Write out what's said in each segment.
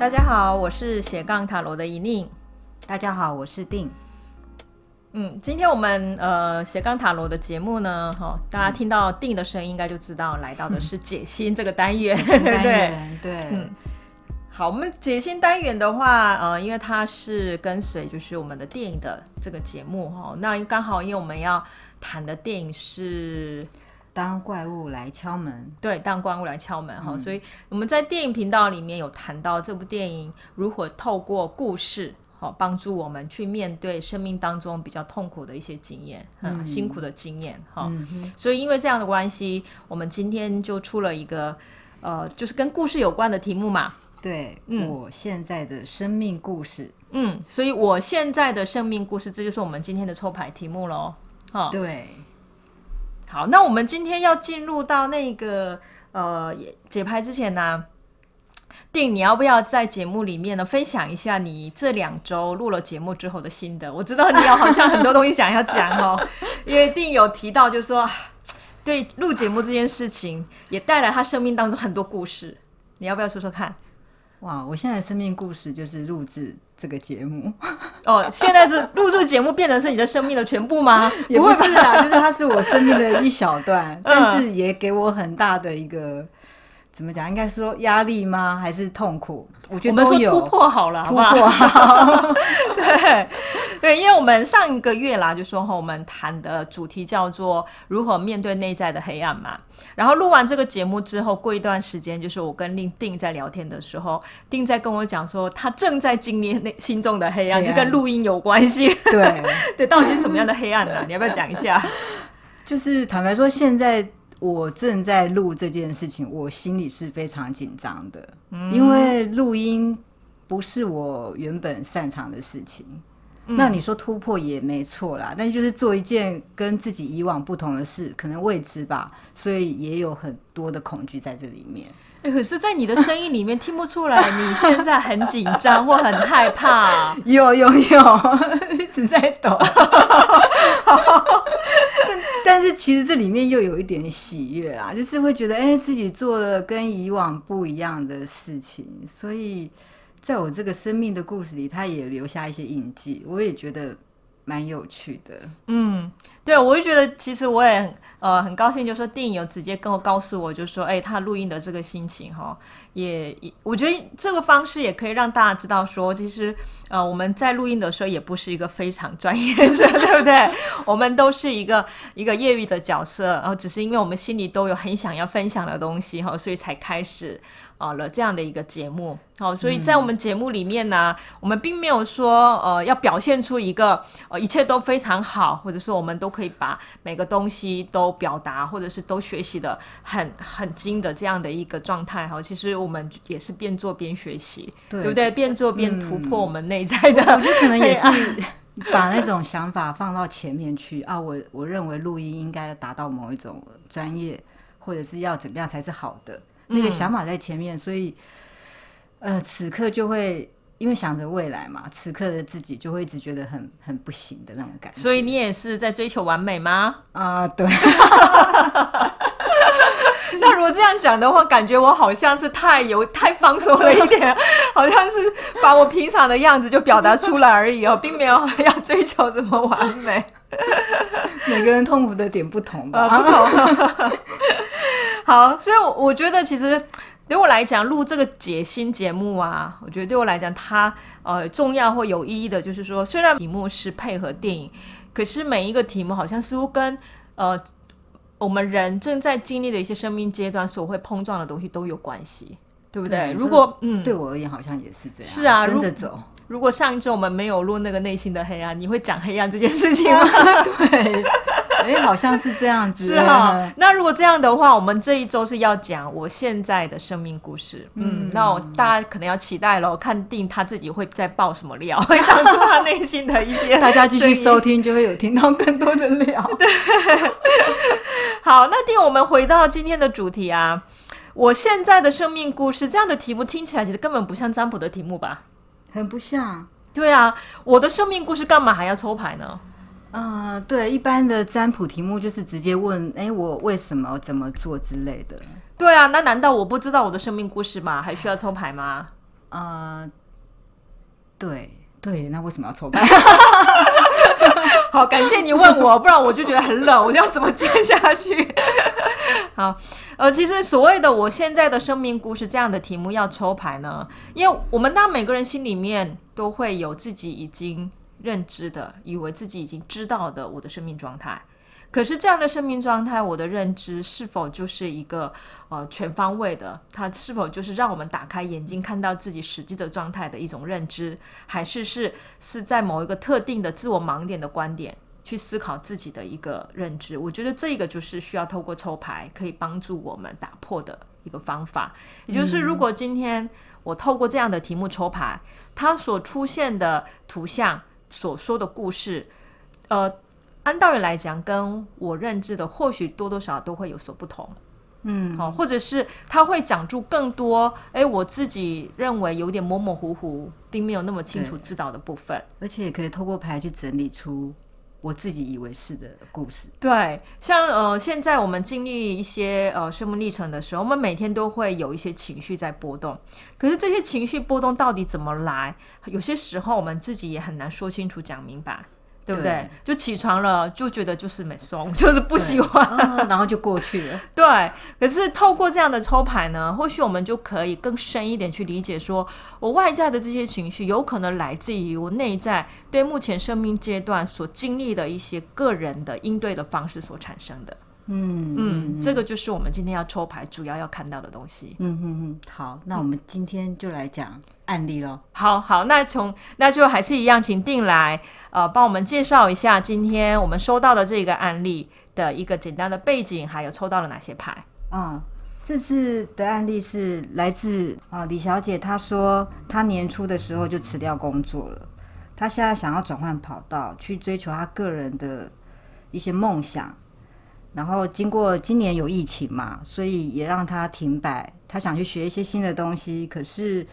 大家好，我是斜杠塔罗的怡宁。大家好，我是定。嗯，今天我们呃斜杠塔罗的节目呢，哈、哦，大家听到定的声音，应该就知道来到的是解心这个单元，对不 对？对。嗯，好，我们解心单元的话，呃，因为它是跟随就是我们的电影的这个节目哈、哦，那刚好因为我们要谈的电影是。当怪物来敲门，对，当怪物来敲门哈、嗯，所以我们在电影频道里面有谈到这部电影如何透过故事，好帮助我们去面对生命当中比较痛苦的一些经验，嗯，辛苦的经验哈、嗯。所以因为这样的关系，我们今天就出了一个呃，就是跟故事有关的题目嘛。对，嗯，我现在的生命故事，嗯，所以我现在的生命故事，这就是我们今天的抽牌题目喽。哈，对。好，那我们今天要进入到那个呃解牌之前呢，定你要不要在节目里面呢分享一下你这两周录了节目之后的心得？我知道你有好像很多东西想要讲哦，因为定有提到就是说，对录节目这件事情也带来他生命当中很多故事，你要不要说说看？哇，我现在的生命故事就是录制这个节目哦。现在是录制节目变成是你的生命的全部吗？也不是啊，就是它是我生命的一小段，但是也给我很大的一个。怎么讲？应该说压力吗？还是痛苦？我觉得都有。突破好了，突破好。对对，因为我们上一个月啦，就说哈，我们谈的主题叫做如何面对内在的黑暗嘛。然后录完这个节目之后，过一段时间，就是我跟令定在聊天的时候，定在跟我讲说，他正在经历内心中的黑暗，黑暗就跟录音有关系。对 对，到底是什么样的黑暗呢？你要不要讲一下？就是坦白说，现在。我正在录这件事情，我心里是非常紧张的，因为录音不是我原本擅长的事情。嗯，那你说突破也没错啦，但就是做一件跟自己以往不同的事，可能未知吧，所以也有很多的恐惧在这里面。欸，可是，在你的声音里面听不出来你现在很紧张 或很害怕。有有有，一直在抖。但是其实这里面又有一点喜悦啦，就是会觉得哎、欸，自己做了跟以往不一样的事情，所以在我这个生命的故事里，他也留下一些印记，我也觉得蛮有趣的。嗯，对，我就觉得其实我也呃很高兴，就是说电影有直接跟我告诉我，就说哎，他录音的这个心情哈，也我觉得这个方式也可以让大家知道说，其实。呃，我们在录音的时候也不是一个非常专业的，对不对？我们都是一个一个业余的角色，然后只是因为我们心里都有很想要分享的东西哈，所以才开始啊了这样的一个节目。好，所以在我们节目里面呢，嗯、我们并没有说呃要表现出一个呃一切都非常好，或者说我们都可以把每个东西都表达，或者是都学习的很很精的这样的一个状态哈。其实我们也是边做边学习，对，对不对？边做边突破我们内。在的，我觉得可能也是 把那种想法放到前面去啊。我我认为录音应该要达到某一种专业，或者是要怎么样才是好的，那个想法在前面，所以呃，此刻就会因为想着未来嘛，此刻的自己就会一直觉得很很不行的那种感觉。所以你也是在追求完美吗？啊，对。这样讲的话，感觉我好像是太有太放松了一点，好像是把我平常的样子就表达出来而已哦，并没有要追求这么完美。每个人痛苦的点不同吧？不同。好，所以我觉得其实对我来讲，录这个解心节目啊，我觉得对我来讲，它呃重要或有意义的，就是说，虽然题目是配合电影，可是每一个题目好像似乎跟呃。我们人正在经历的一些生命阶段所会碰撞的东西都有关系，对不对？对，如果嗯，对我而言好像也是这样。是啊，跟着走。如果上一周我们没有录那个内心的黑暗，你会讲黑暗这件事情吗？对，哎、欸，好像是这样子。是啊，那如果这样的话，我们这一周是要讲我现在的生命故事。嗯，嗯，那我大家可能要期待喽，看定他自己会再爆什么料，会讲出他内心的一些。大家继续收听，就会有听到更多的料。对。好，那定我们回到今天的主题啊，我现在的生命故事这样的题目听起来其实根本不像占卜的题目吧？很不像。对啊，我的生命故事干嘛还要抽牌呢？啊、呃，对，一般的占卜题目就是直接问，哎，我为什么怎么做之类的。对啊，那难道我不知道我的生命故事吗？还需要抽牌吗？呃，对对，那为什么要抽牌？好，感谢你问我，不然我就觉得很冷，我就要怎么接下去？好，呃，其实所谓的我现在的生命故事这样的题目要抽牌呢，因为我们当每个人心里面都会有自己已经认知的，以为自己已经知道的我的生命状态。可是这样的生命状态，我的认知是否就是一个呃全方位的？它是否就是让我们打开眼睛看到自己实际的状态的一种认知，还是是是在某一个特定的自我盲点的观点去思考自己的一个认知？我觉得这个就是需要透过抽牌可以帮助我们打破的一个方法。也就是如果今天我透过这样的题目抽牌，它所出现的图像所说的故事，呃。按道理来讲，跟我认知的或许多多少少都会有所不同，嗯，好，或者是他会讲出更多，哎，我自己认为有点模模糊糊，并没有那么清楚知道的部分，而且也可以透过牌去整理出我自己以为是的故事。对，像呃，现在我们经历一些呃生命历程的时候，我们每天都会有一些情绪在波动，可是这些情绪波动到底怎么来？有些时候我们自己也很难说清楚、讲明白。对不对？对，就起床了，就觉得就是没松，就是不喜欢，哦，然后就过去了。对，可是透过这样的抽牌呢，或许我们就可以更深一点去理解说，说我外在的这些情绪，有可能来自于我内在对目前生命阶段所经历的一些个人的应对的方式所产生的。嗯嗯，这个就是我们今天要抽牌主要要看到的东西。嗯嗯嗯，好，那我们今天就来讲案例喽。好好，那从那就还是一样，请定来呃，帮我们介绍一下今天我们收到的这个案例的一个简单的背景，还有抽到了哪些牌。嗯，这次的案例是来自啊、呃、李小姐，她说她年初的时候就辞掉工作了，她现在想要转换跑道，去追求她个人的一些梦想。然后经过今年有疫情嘛，所以也让他停摆。他想去学一些新的东西，可是，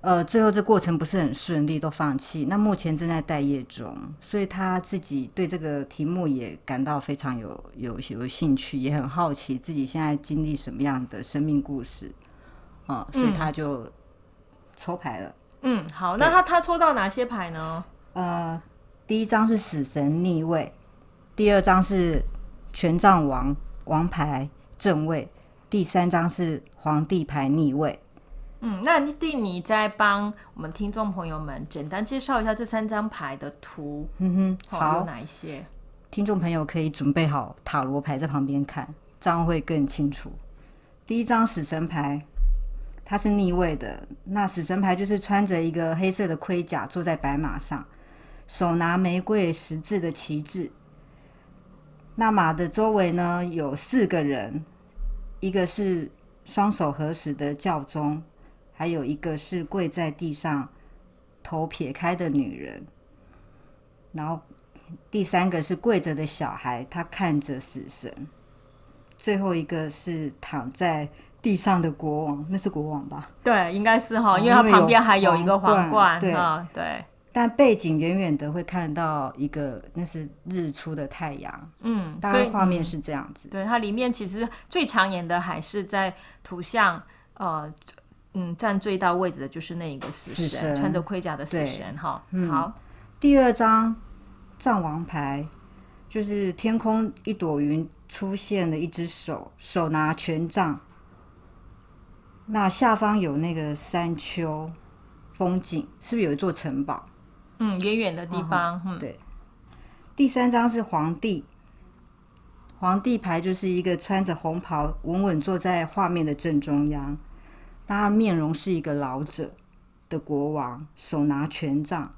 呃，最后这过程不是很顺利，都放弃。那目前正在待业中，所以他自己对这个题目也感到非常有有有兴趣，也很好奇自己现在经历什么样的生命故事啊、嗯，所以他就抽牌了。嗯，好，那他他抽到哪些牌呢？呃，第一张是死神逆位，第二张是。权杖王王牌正位，第三张是皇帝牌逆位。嗯，那弟你再帮我们听众朋友们简单介绍一下这三张牌的图。嗯哼，好，有哪一些？听众朋友可以准备好塔罗牌在旁边看，这样会更清楚。第一张死神牌，它是逆位的。那死神牌就是穿着一个黑色的盔甲，坐在白马上，手拿玫瑰十字的旗帜。那马的周围呢，有四个人，一个是双手合十的教宗，还有一个是跪在地上头撇开的女人，然后第三个是跪着的小孩，他看着死神，最后一个是躺在地上的国王，那是国王吧？对，应该是哈，因为他旁边还有一个皇冠，对对。但背景远远的会看到一个，那是日出的太阳。嗯，大概画面是这样子。对，它里面其实最抢眼的还是在图像，呃，嗯，占最大位置的就是那一个死神，死神穿着盔甲的死神。哈、嗯，好。第二张藏王牌就是天空一朵云出现了一只手，手拿权杖，那下方有那个山丘风景，是不是有一座城堡？嗯，远远的地方。嗯，对。第三张是皇帝，皇帝牌就是一个穿着红袍，稳稳坐在画面的正中央。他面容是一个老者的国王，手拿权杖，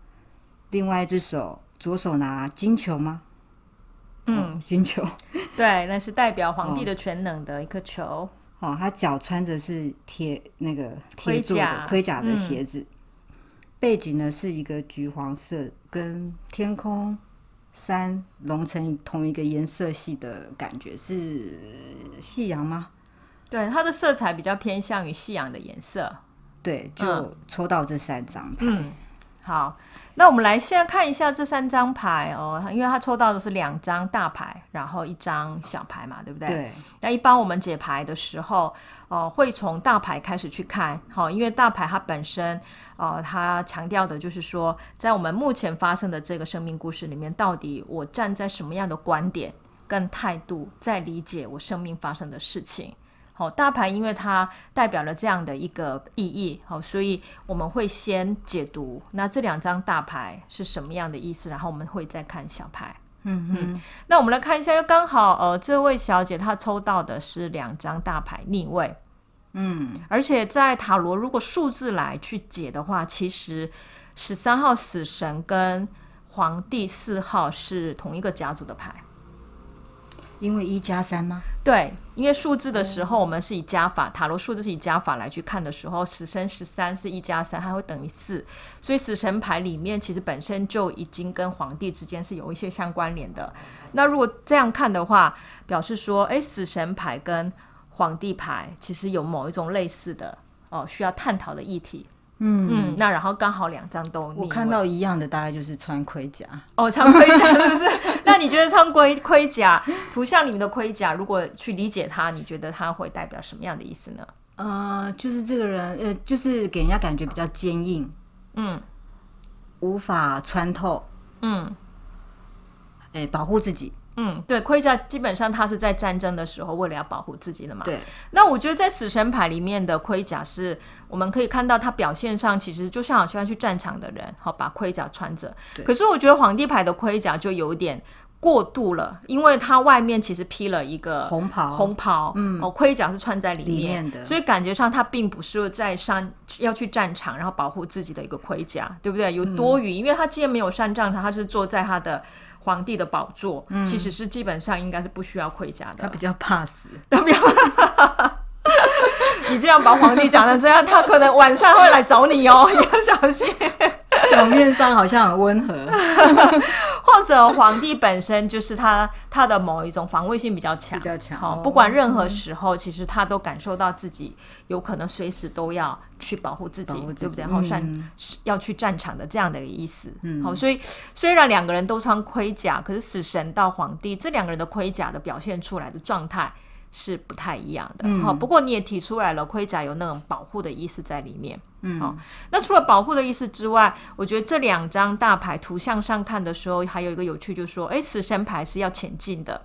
另外一只手左手拿金球吗？嗯，哦、金球。对，那是代表皇帝的全能的一颗球。哦，他脚穿着是铁那个铁做的盔甲的鞋子。嗯背景呢是一个橘黄色，跟天空、山融成同一个颜色系的感觉，是夕阳吗？对，它的色彩比较偏向于夕阳的颜色。对，就抽到这三张牌。嗯，好，那我们来现在看一下这三张牌哦，因为他抽到的是两张大牌，然后一张小牌嘛，对不对？对。那一般我们解牌的时候，哦、呃，会从大牌开始去看，好、哦，因为大牌它本身，哦、呃，它强调的就是说，在我们目前发生的这个生命故事里面，到底我站在什么样的观点跟态度，在理解我生命发生的事情。好，大牌因为它代表了这样的一个意义，好，所以我们会先解读那这两张大牌是什么样的意思，然后我们会再看小牌。嗯嗯，那我们来看一下，又刚好呃，这位小姐她抽到的是两张大牌逆位，嗯，而且在塔罗如果数字来去解的话，其实十三号死神跟皇帝四号是同一个家族的牌。因为一加三吗？对，因为数字的时候，我们是以加法，塔罗数字是以加法来去看的时候，死神十三是一加三，它会等于四，所以死神牌里面其实本身就已经跟皇帝之间是有一些相关联的。那如果这样看的话，表示说，哎，死神牌跟皇帝牌其实有某一种类似的哦，需要探讨的议题。嗯嗯，那然后刚好两张都我看到一样的，大概就是穿盔甲哦，穿盔甲是不是？那你觉得穿盔盔甲图像里面的盔甲，如果去理解它，你觉得它会代表什么样的意思呢？呃，就是这个人呃，就是给人家感觉比较坚硬，嗯，无法穿透，嗯，哎，保护自己。嗯，对，盔甲基本上它是在战争的时候为了要保护自己的嘛。对。那我觉得在死神牌里面的盔甲是，我们可以看到它表现上其实就像好像去战场的人，好把盔甲穿着。对。可是我觉得皇帝牌的盔甲就有点过度了，因为它外面其实披了一个红袍，红袍，嗯，哦，盔甲是穿在里面，里面的，所以感觉上它并不是在上要去战场，然后保护自己的一个盔甲，对不对？有多余，嗯、因为他既然没有上战场，他是坐在他的。皇帝的宝座，嗯、其实是基本上应该是不需要盔甲的。他比较怕死，他比较怕。你这样把皇帝讲成这样，他可能晚上会来找你哦，你要小心。表面上好像很温和，或者皇帝本身就是他他的某一种防卫性比较强，比较强。好，不管任何时候，其实他都感受到自己有可能随时都要去保护自己，自己对不对？然后战、嗯、要去战场的这样的一个意思。嗯，好，所以虽然两个人都穿盔甲，可是死神到皇帝这两个人的盔甲的表现出来的状态。是不太一样的，好、嗯，不过你也提出来了，盔甲有那种保护的意思在里面，嗯，好，那除了保护的意思之外，我觉得这两张大牌图像上看的时候，还有一个有趣，就是说，哎，死神牌是要前进的，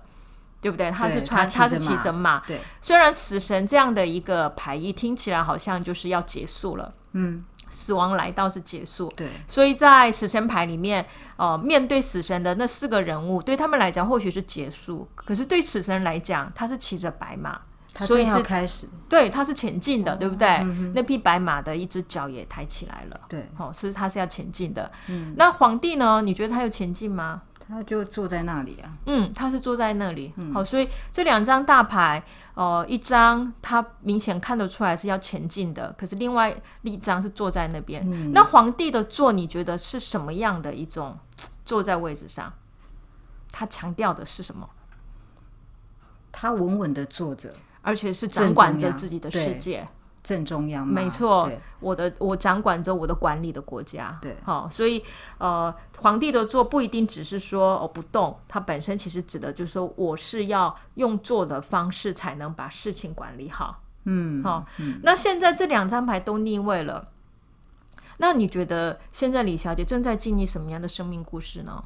对不对？他是穿，他是骑着马，对。虽然死神这样的一个牌意听起来好像就是要结束了，嗯。死亡来到是结束，对，所以在死神牌里面，呃，面对死神的那四个人物，对他们来讲或许是结束，可是对死神来讲，他是骑着白马，所以是开始，对，他是前进的，哦、对不对？嗯、那匹白马的一只脚也抬起来了，对，好、哦，是他是要前进的。嗯，那皇帝呢？你觉得他有前进吗？他就坐在那里啊，嗯，他是坐在那里，嗯、好，所以这两张大牌，呃，一张他明显看得出来是要前进的，可是另外一张是坐在那边。嗯、那皇帝的坐，你觉得是什么样的一种坐在位置上？他强调的是什么？他稳稳的坐着，而且是掌管着自己的世界。正中央，没错，我的我掌管着我的管理的国家，对，好，所以呃，皇帝的坐不一定只是说哦不动，它本身其实指的就是说我是要用坐的方式才能把事情管理好，嗯，好，嗯，那现在这两张牌都逆位了，那你觉得现在李小姐正在经历什么样的生命故事呢？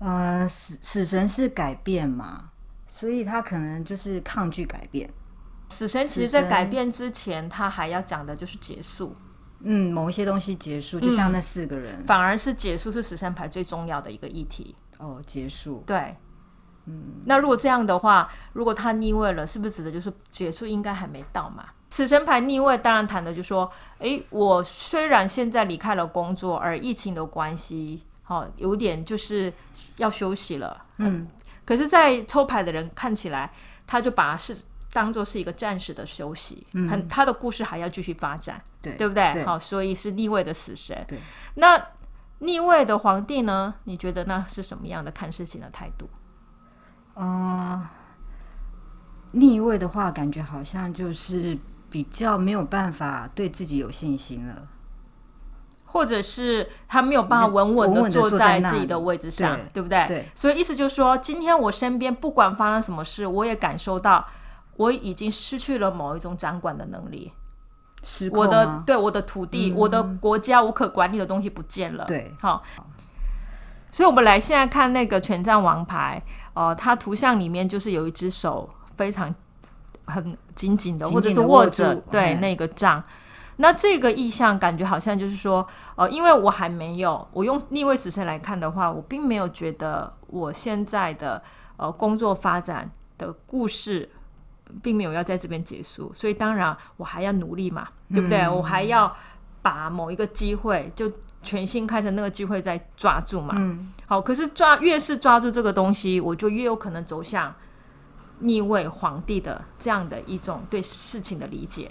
呃，死死神是改变嘛，所以他可能就是抗拒改变。死神其实，在改变之前，他还要讲的就是结束。嗯，某一些东西结束，就像那四个人，嗯、反而是结束是死神牌最重要的一个议题。哦，结束。对，嗯。那如果这样的话，如果他逆位了，是不是指的就是结束应该还没到嘛？死神牌逆位，当然谈的就是说，哎，我虽然现在离开了工作，而疫情的关系，好、哦，有点就是要休息了。嗯。可是，在抽牌的人看起来，他就把是。当做是一个暂时的休息，嗯，很他的故事还要继续发展，对，对不对？对，好，所以是逆位的死神。对，那逆位的皇帝呢？你觉得那是什么样的看事情的态度？嗯、呃，逆位的话，感觉好像就是比较没有办法对自己有信心了。或者是他没有办法稳稳的坐在自己的位置上，对，对不对？对。所以意思就是说，今天我身边不管发生什么事，我也感受到我已经失去了某一种掌管的能力。我的对我的土地、嗯，我的国家，无可管理的东西不见了。对，好。所以，我们来现在看那个权杖王牌，哦、呃，它图像里面就是有一只手非常很紧紧的，或者是握着对那个杖。那这个意象感觉好像就是说，呃，因为我还没有，我用逆位死神来看的话，我并没有觉得我现在的呃工作发展的故事，并没有要在这边结束，所以当然我还要努力嘛，对不对？嗯、我还要把某一个机会就全新开成那个机会再抓住嘛。嗯，好，可是抓越是抓住这个东西，我就越有可能走向逆位皇帝的这样的一种对事情的理解。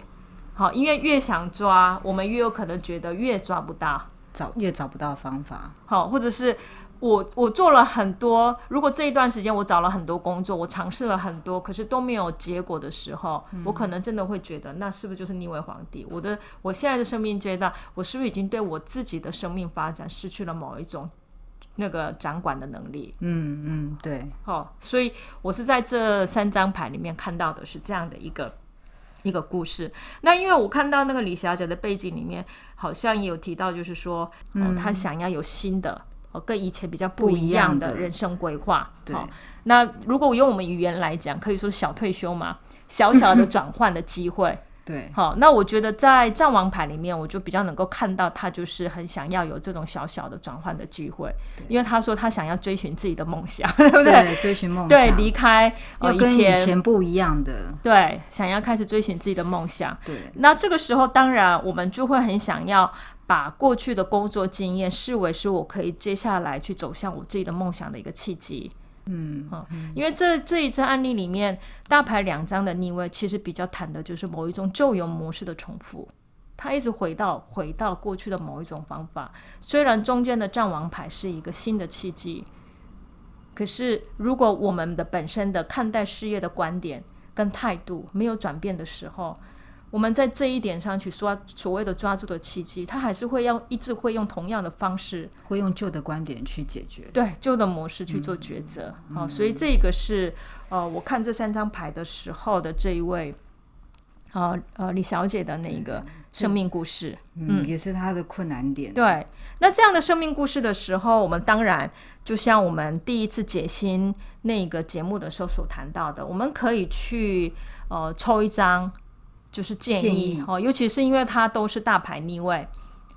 好，因为越想抓，我们越有可能觉得越抓不到，找越找不到方法。好，或者是我我做了很多，如果这一段时间我找了很多工作，我尝试了很多，可是都没有结果的时候，嗯、我可能真的会觉得，那是不是就是逆位皇帝？我的我现在的生命阶段，我是不是已经对我自己的生命发展失去了某一种那个掌管的能力？嗯嗯，对。好，所以我是在这三张牌里面看到的是这样的一个。一个故事，那因为我看到那个李小姐的背景里面，好像也有提到，就是说，嗯、呃，她想要有新的，呃，跟以前比较不一样的人生规划。对，那如果我用我们语言来讲，可以说是小退休嘛，小小的 转换的机会。对，好，那我觉得在战王牌里面，我就比较能够看到他就是很想要有这种小小的转换的机会，因为他说他想要追寻自己的梦想，对不对？对，追寻梦想，对，离开呃跟以前不一样的，对，想要开始追寻自己的梦想。对，那这个时候当然我们就会很想要把过去的工作经验视为是我可以接下来去走向我自己的梦想的一个契机。嗯，因为这这一次案例里面，大牌两张的逆位，其实比较谈的就是某一种旧有模式的重复，他一直回到回到过去的某一种方法。虽然中间的战王牌是一个新的契机，可是如果我们的本身的看待事业的观点跟态度没有转变的时候，我们在这一点上去说所谓的抓住的契机，他还是会要一直会用同样的方式，会用旧的观点去解决，对旧的模式去做抉择。好、嗯哦，所以这个是呃，我看这三张牌的时候的这一位，呃呃李小姐的那一个生命故事，嗯，也是她的困难点。对，那这样的生命故事的时候，我们当然就像我们第一次解析那个节目的时候所谈到的，我们可以去呃抽一张。就是建议，哦，尤其是因为它都是大牌逆位，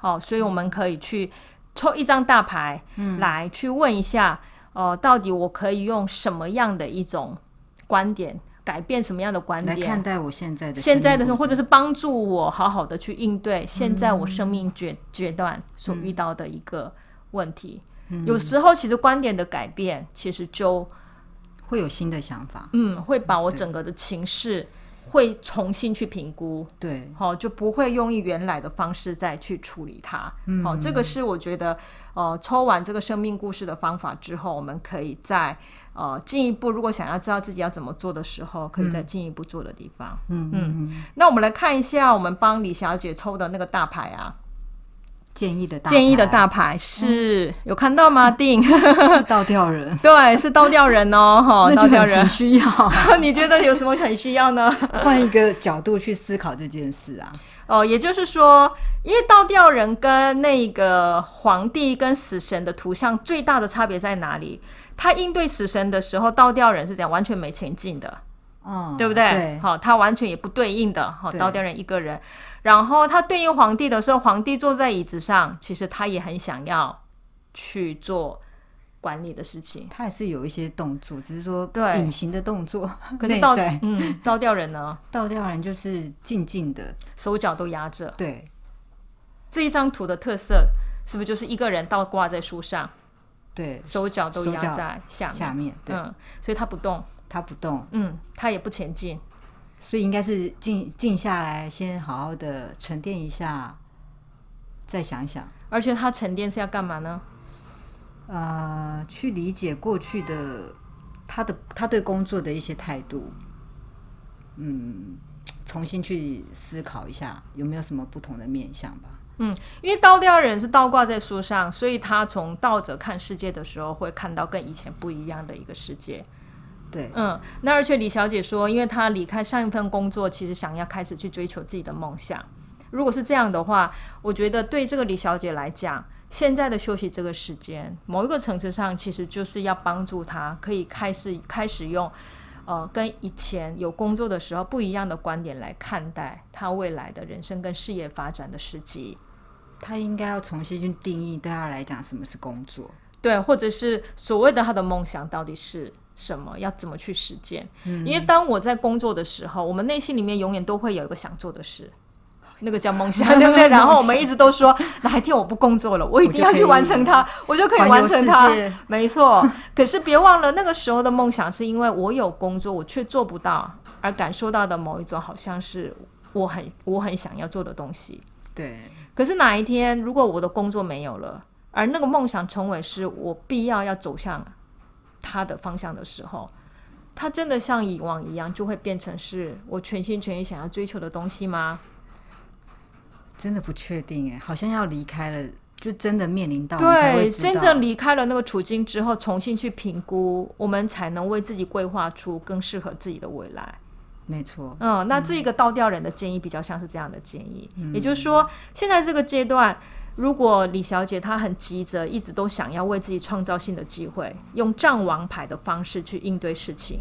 哦，所以我们可以去抽一张大牌，嗯，来去问一下，哦、呃，到底我可以用什么样的一种观点，改变什么样的观点来看待我现在的现在的，或者是帮助我好好的去应对现在我生命阶阶段所遇到的一个问题。嗯、有时候其实观点的改变，其实就会有新的想法，嗯，会把我整个的情绪。会重新去评估，对，好、哦、就不会用原来的方式再去处理它。嗯，好、哦，这个是我觉得，呃，抽完这个生命故事的方法之后，我们可以再呃进一步，如果想要知道自己要怎么做的时候，可以再进一步做的地方。嗯嗯，那我们来看一下，我们帮李小姐抽的那个大牌啊。建议的大建议的大牌是、嗯、有看到吗？定是倒吊人，对，是倒吊人哦，哈，倒吊人需要。你觉得有什么很需要呢？换一个角度去思考这件事啊。哦，也就是说，因为倒吊人跟那个皇帝跟死神的图像最大的差别在哪里？他应对死神的时候，倒吊人是这样，完全没前进的。嗯，对不对？好，他完全也不对应的。好，倒吊人一个人，然后他对应皇帝的时候，皇帝坐在椅子上，其实他也很想要去做管理的事情。他也是有一些动作，只是说对隐形的动作。可是倒嗯，倒吊人呢？倒吊人就是静静的，手脚都压着。对，这一张图的特色是不是就是一个人倒挂在树上？对，手脚都压在下面。下面，对，嗯，所以他不动。他不动，嗯，他也不前进，所以应该是静静下来，先好好的沉淀一下，再想想。而且他沉淀是要干嘛呢？呃，去理解过去的他的他对工作的一些态度，嗯，重新去思考一下有没有什么不同的面向吧。嗯，因为倒吊人是倒挂在树上，所以他从倒着看世界的时候，会看到跟以前不一样的一个世界。对，嗯，那而且李小姐说，因为她离开上一份工作，其实想要开始去追求自己的梦想。如果是这样的话，我觉得对这个李小姐来讲，现在的休息这个时间，某一个层次上，其实就是要帮助她可以开始开始用，呃，跟以前有工作的时候不一样的观点来看待他未来的人生跟事业发展的时机。他应该要重新去定义，对他来讲，什么是工作？对，或者是所谓的他的梦想到底是什么？要怎么去实践？嗯，因为当我在工作的时候，我们内心里面永远都会有一个想做的事。那个叫梦想，对不对？然后我们一直都说，哪一天我不工作了，我一定要去完成它，我就可以完成它。没错。可是别忘了，那个时候的梦想是因为我有工作，我却做不到，而感受到的某一种好像是我很我很想要做的东西。对。可是哪一天，如果我的工作没有了，而那个梦想成为是我必要要走向它的方向的时候，它真的像以往一样，就会变成是我全心全意想要追求的东西吗？真的不确定哎，好像要离开了，就真的面临到对，真正离开了那个处境之后，重新去评估，我们才能为自己规划出更适合自己的未来。没错，嗯，那这个倒吊人的建议比较像是这样的建议，嗯、也就是说，现在这个阶段，如果李小姐她很急着，一直都想要为自己创造新的机会，用战王牌的方式去应对事情，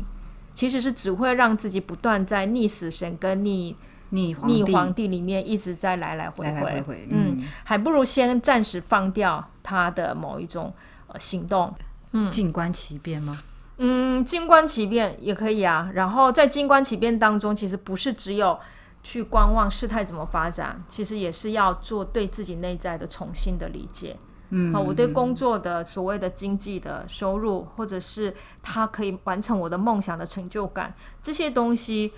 其实是只会让自己不断在逆死神跟逆。逆皇，逆皇帝里面一直在来来回回，来来回回嗯，嗯，还不如先暂时放掉他的某一种呃行动，嗯，静观其变吗？嗯，静观其变也可以啊。然后在静观其变当中，其实不是只有去观望事态怎么发展，其实也是要做对自己内在的重新的理解。嗯，好，我对工作的所谓的经济的收入，或者是他可以完成我的梦想的成就感，这些东西。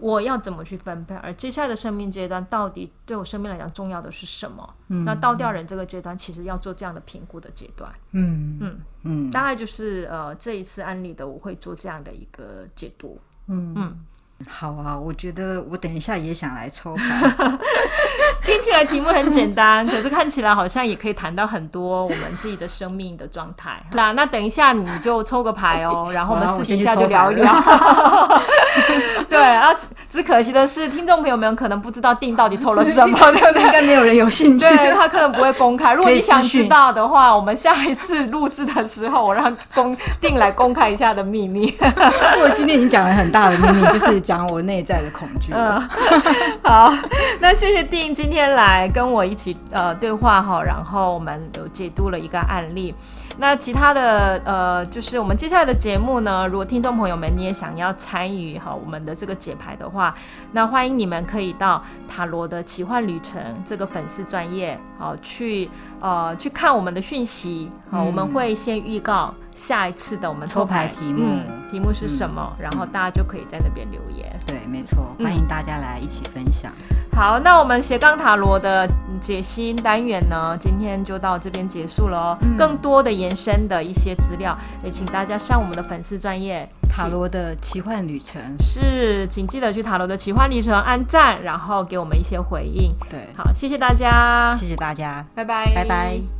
我要怎么去分配？而接下来的生命阶段，到底对我生命来讲重要的是什么？嗯，那倒吊人这个阶段，其实要做这样的评估的阶段。嗯嗯嗯，大概就是呃这一次案例的，我会做这样的一个解读。嗯嗯。好啊，我觉得我等一下也想来抽牌。听起来题目很简单，可是看起来好像也可以谈到很多我们自己的生命的状态。那那等一下你就抽个牌哦，然后我们私底下就聊一聊。对，然后只，可惜的是，听众朋友们可能不知道定到底抽了什么，对不对？应该没有人有兴趣。对，他可能不会公开。如果你想知道的话，我们下一次录制的时候，我让公定来公开一下的秘密。我今天已经讲了很大的秘密，就是。讲我内在的恐惧。嗯，好，那谢谢定今天来跟我一起呃对话哈，然后我们有解读了一个案例。那其他的呃，就是我们接下来的节目呢，如果听众朋友们你也想要参与哈我们的这个解牌的话，那欢迎你们可以到塔罗的奇幻旅程这个粉丝专业好去呃去看我们的讯息好，我们会先预告。下一次的我们抽牌，题目，嗯，题目是什么？嗯，然后大家就可以在那边留言。对，没错，欢迎大家来一起分享。嗯，好，那我们斜杠塔罗的解析单元呢，今天就到这边结束了哦。嗯，更多的延伸的一些资料，也请大家上我们的粉丝专业塔罗的奇幻旅程。是，请记得去塔罗的奇幻旅程按赞，然后给我们一些回应。对，好，谢谢大家，谢谢大家，拜拜，拜拜。